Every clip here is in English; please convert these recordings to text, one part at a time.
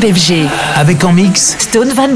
FG. Avec en mix Stone Van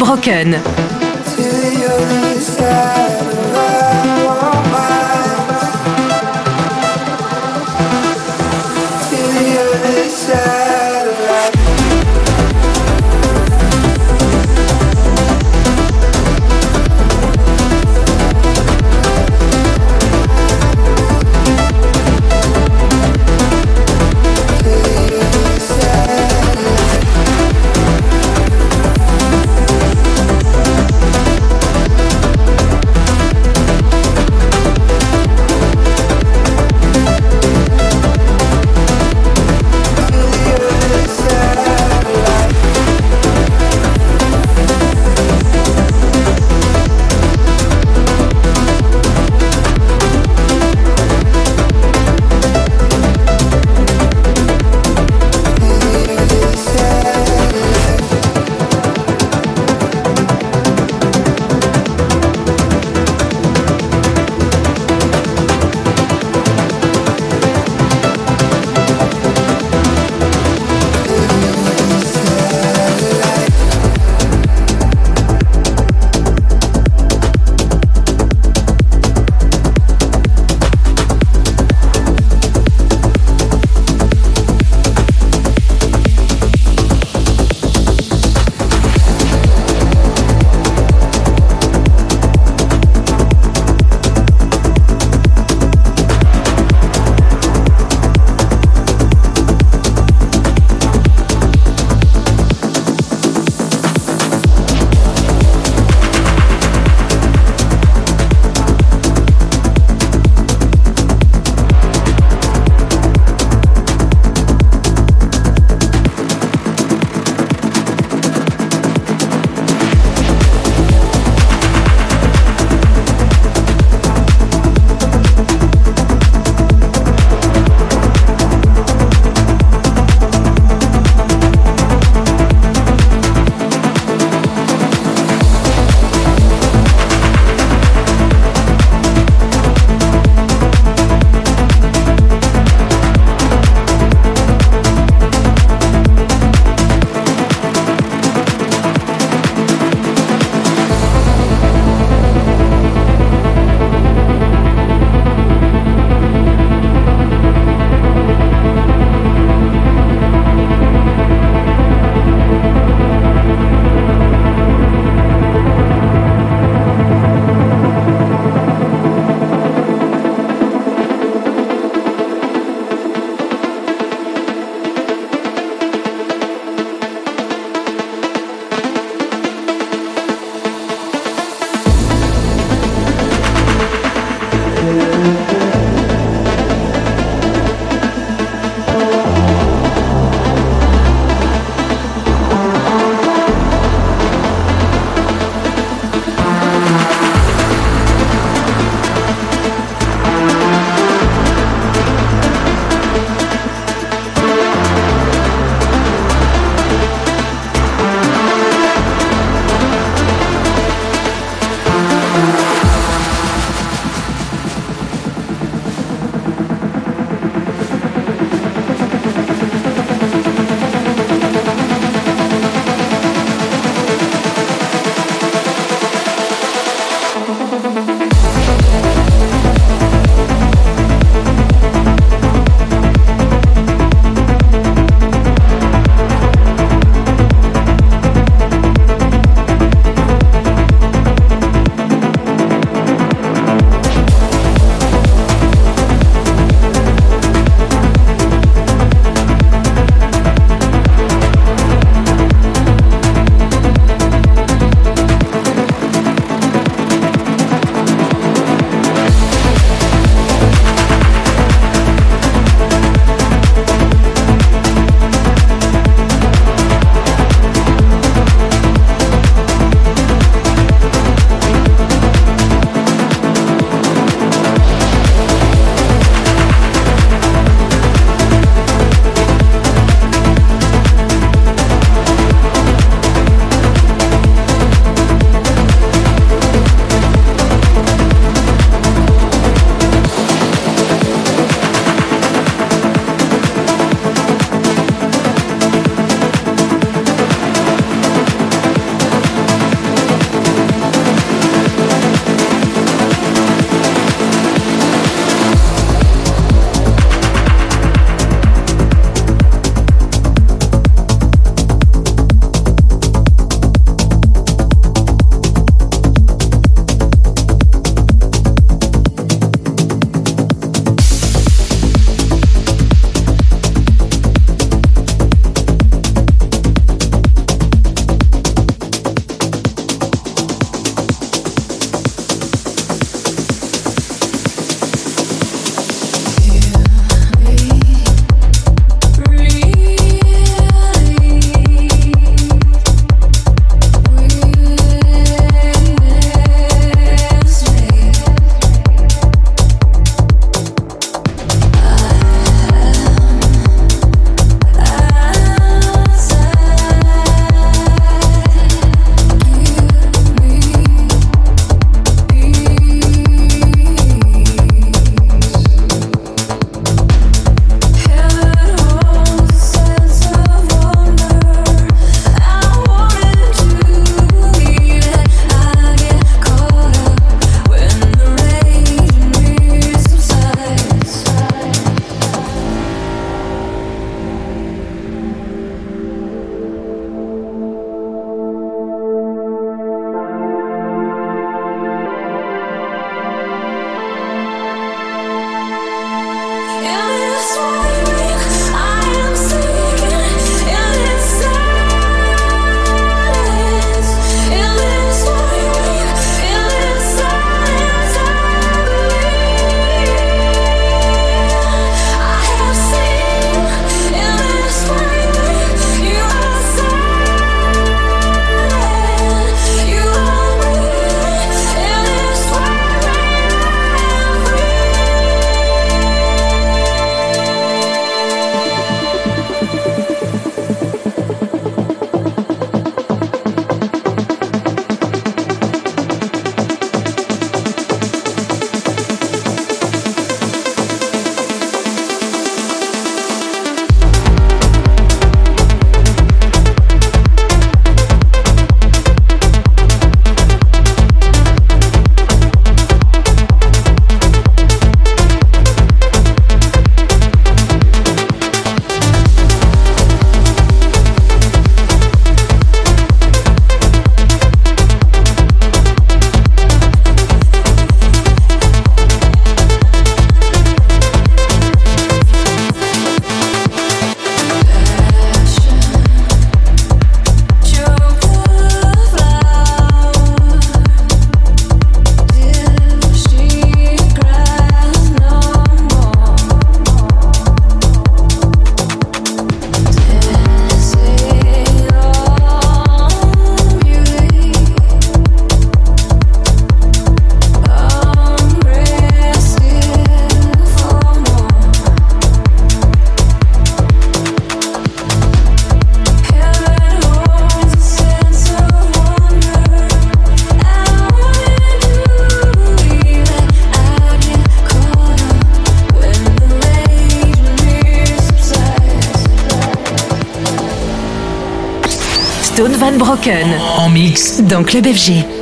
Stone Van Brocken en mix dans Club FG.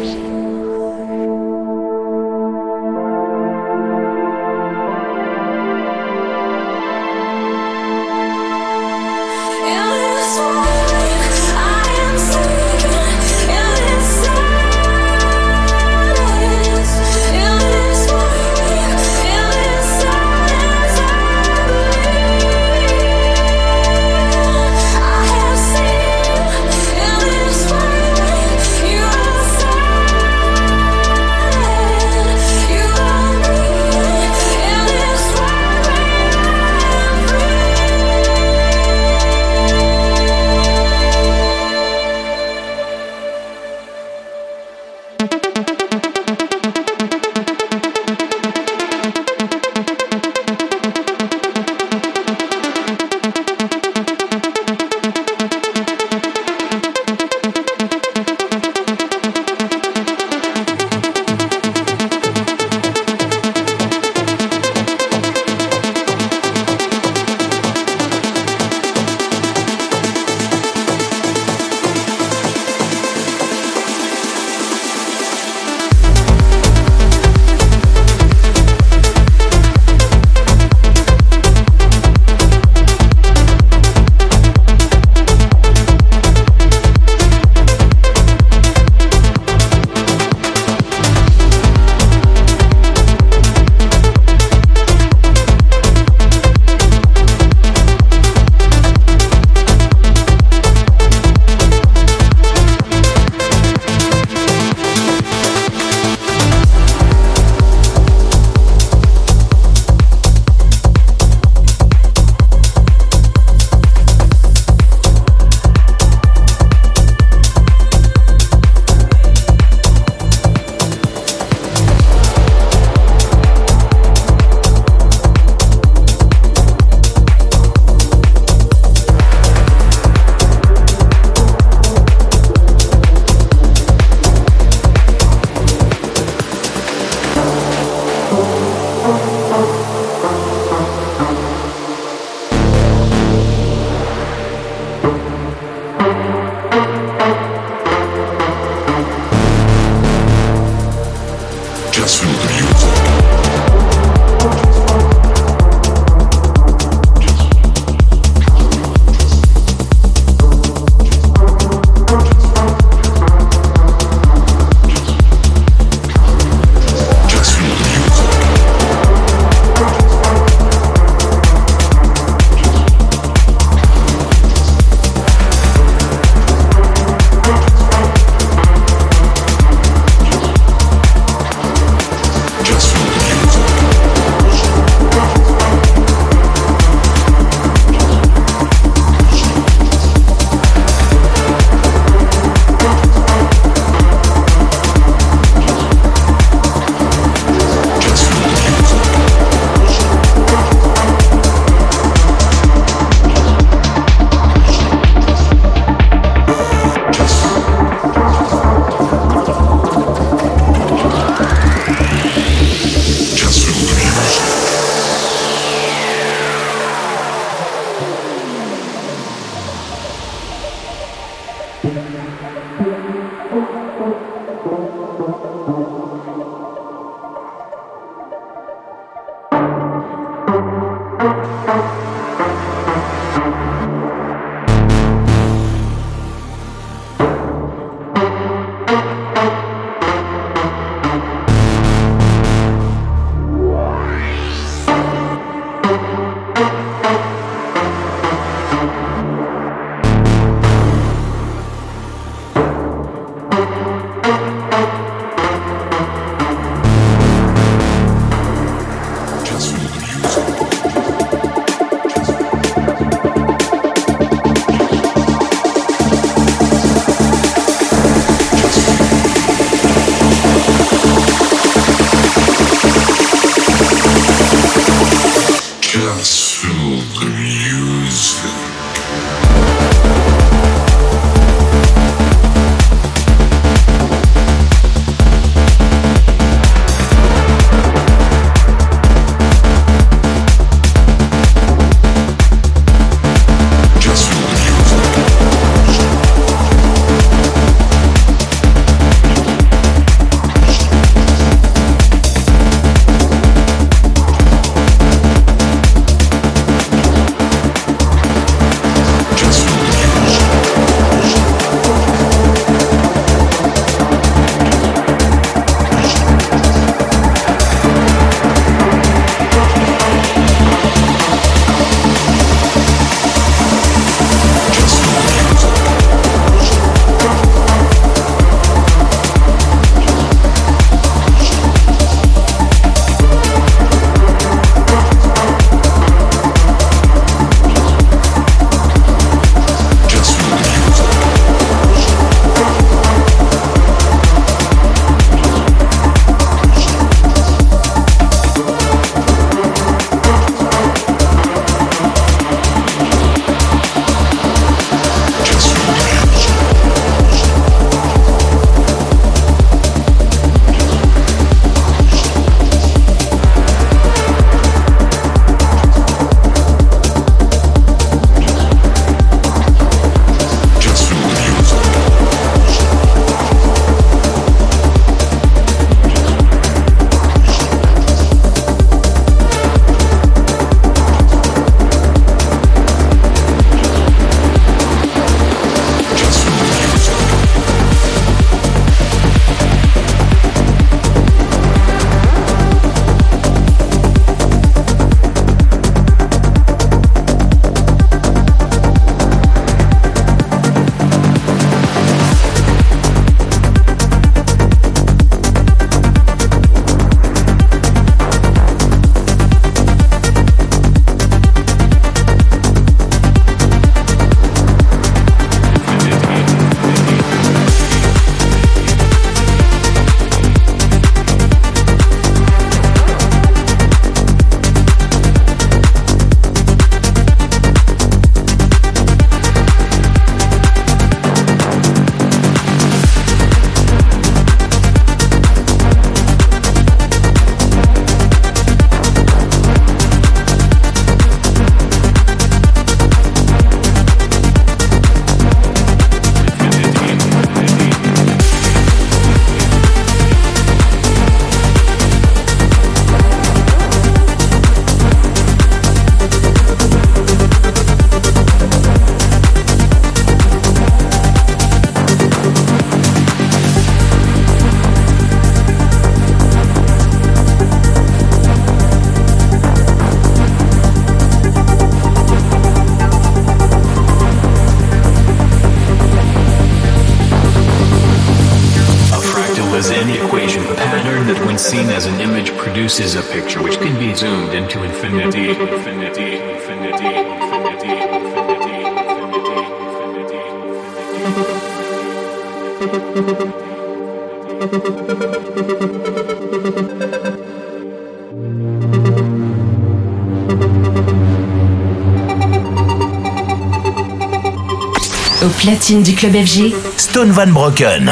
Du club FG, Stone Van Broken.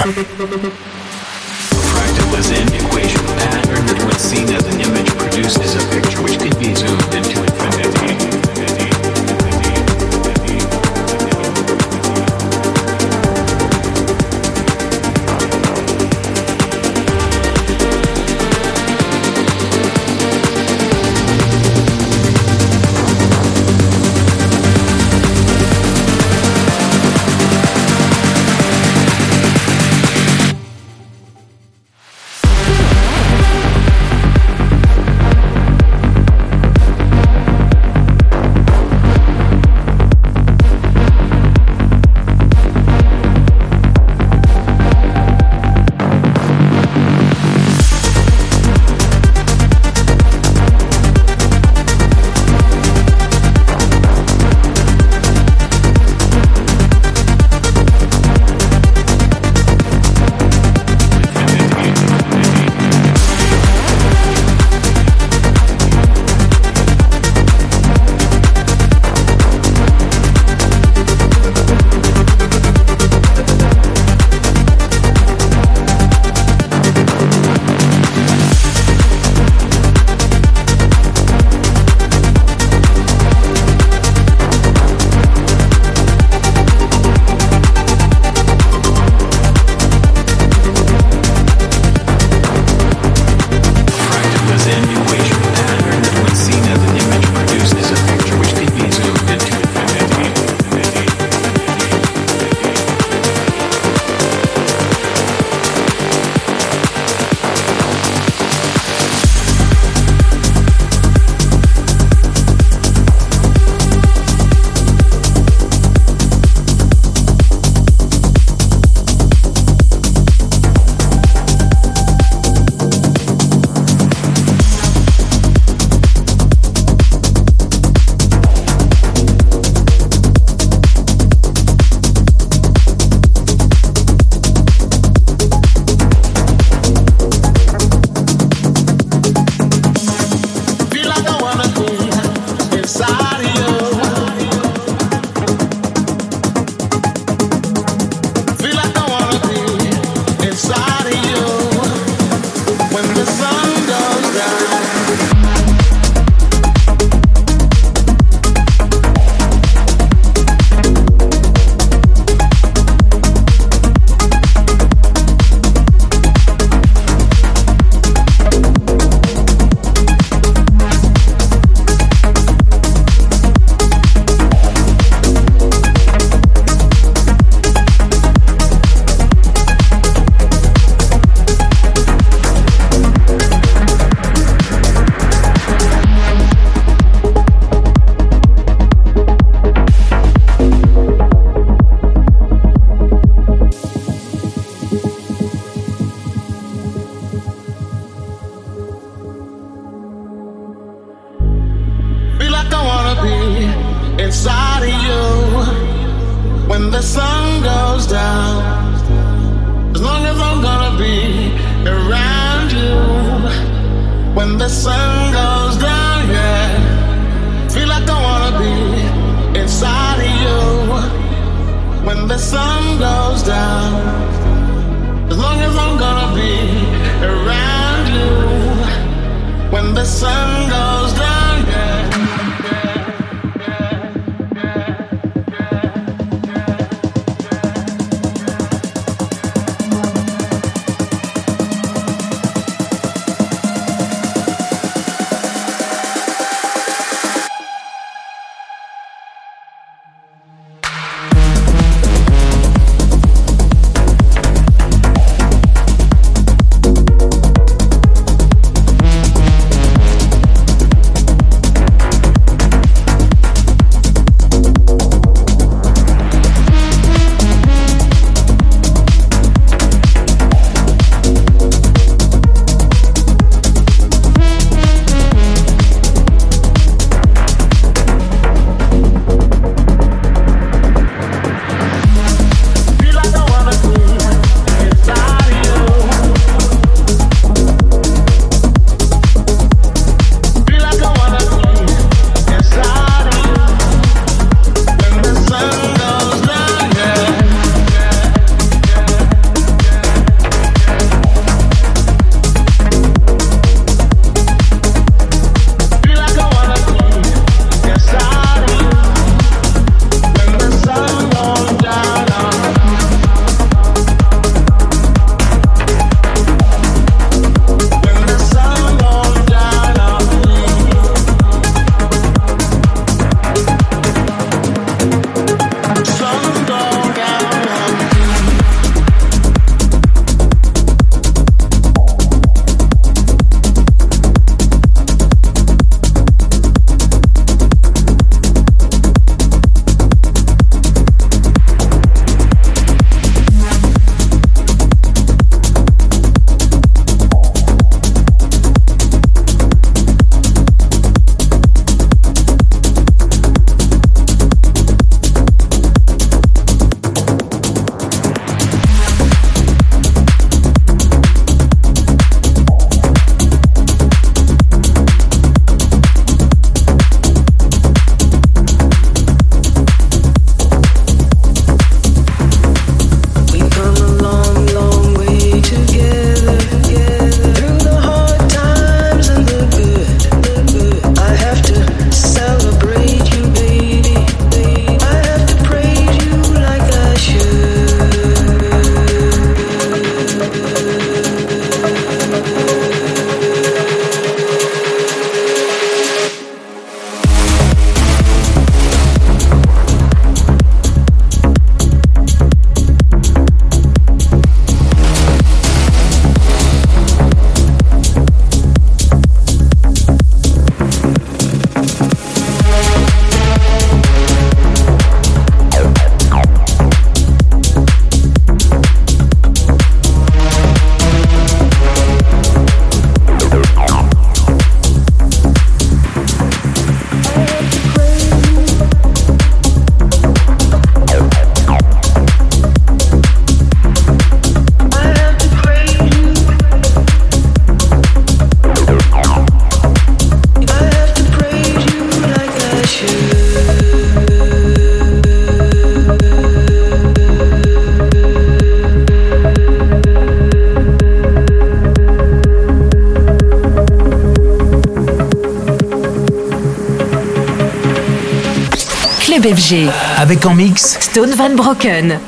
Avec en mix Stone Van Broken.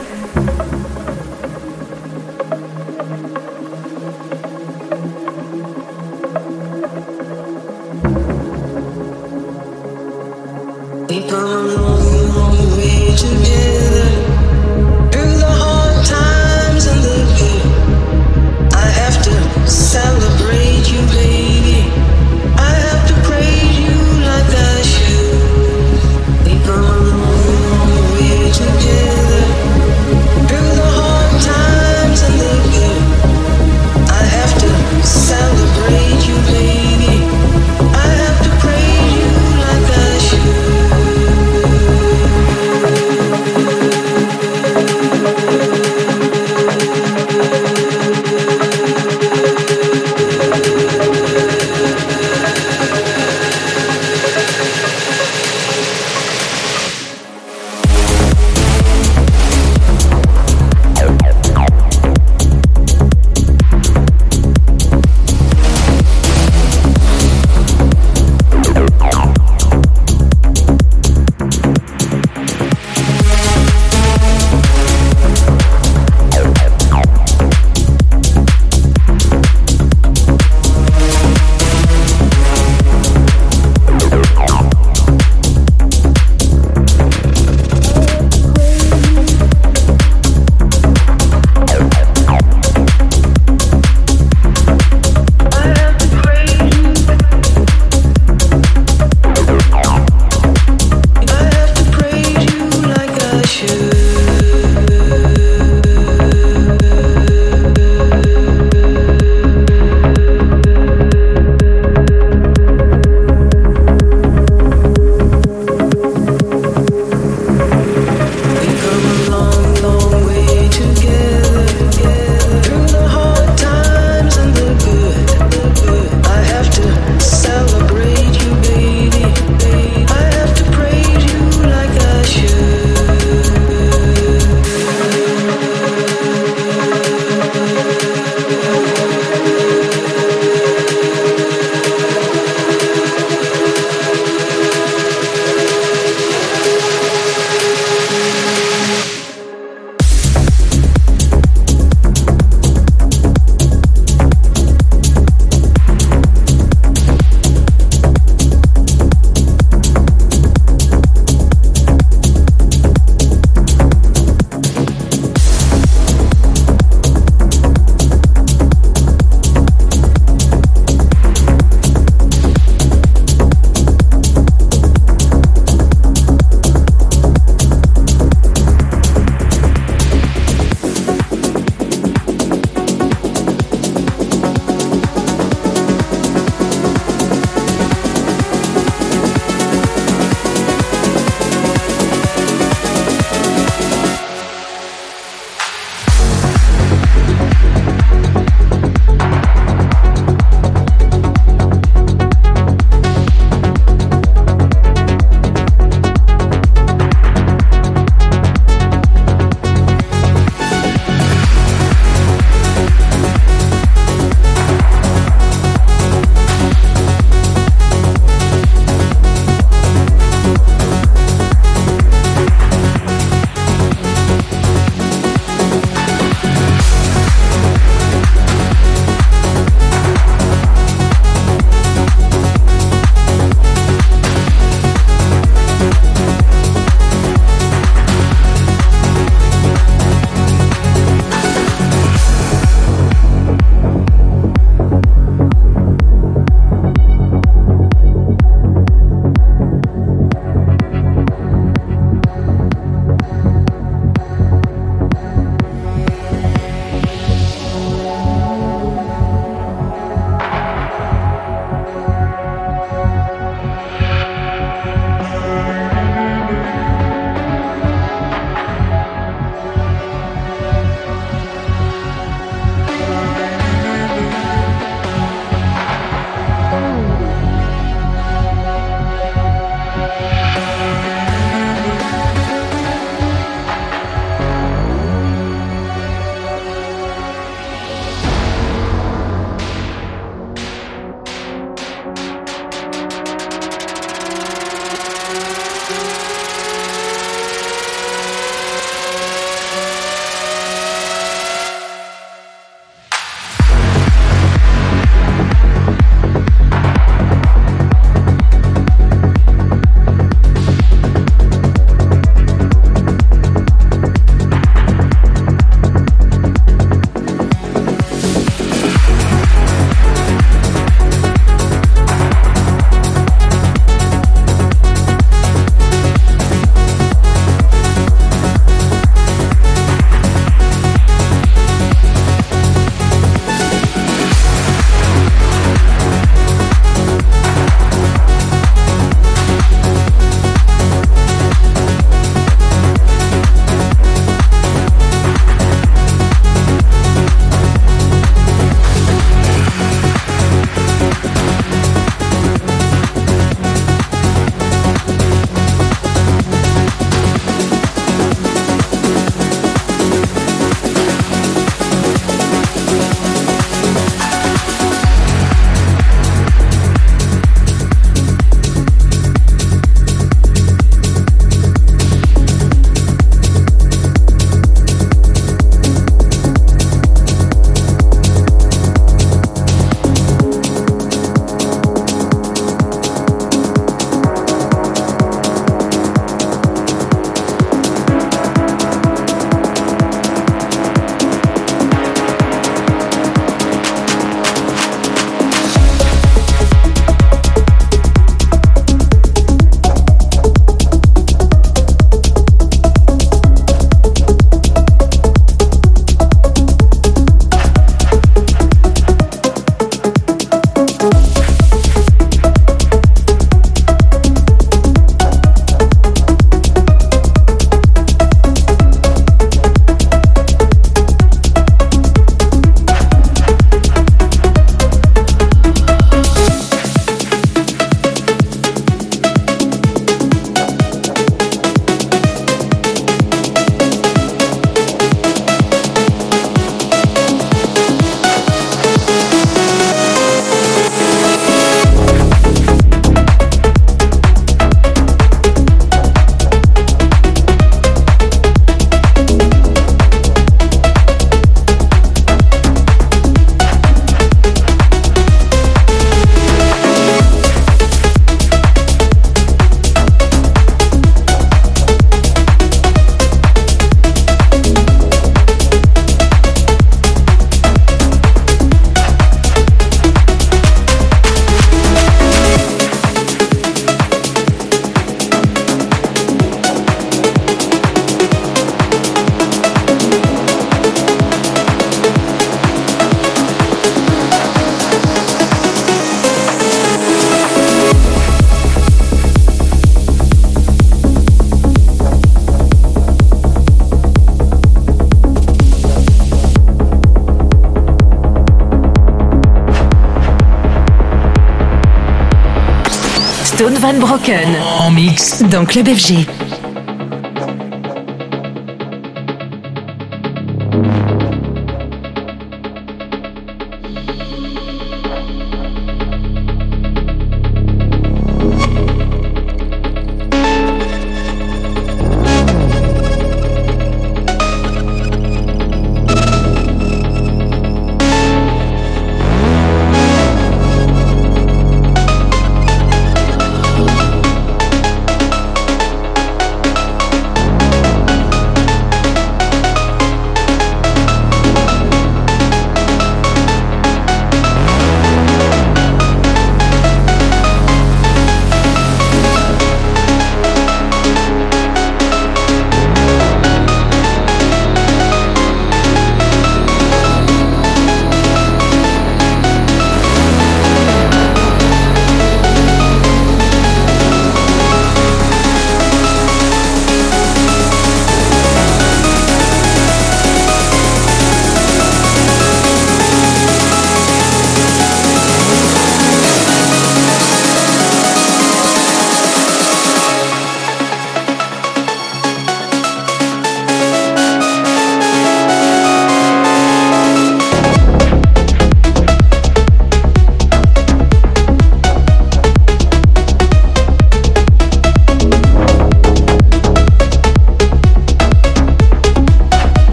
Stone Van Broken. En mix. Dans Club FG.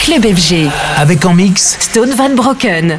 Club FG. Avec en mix Stone Van Brocken.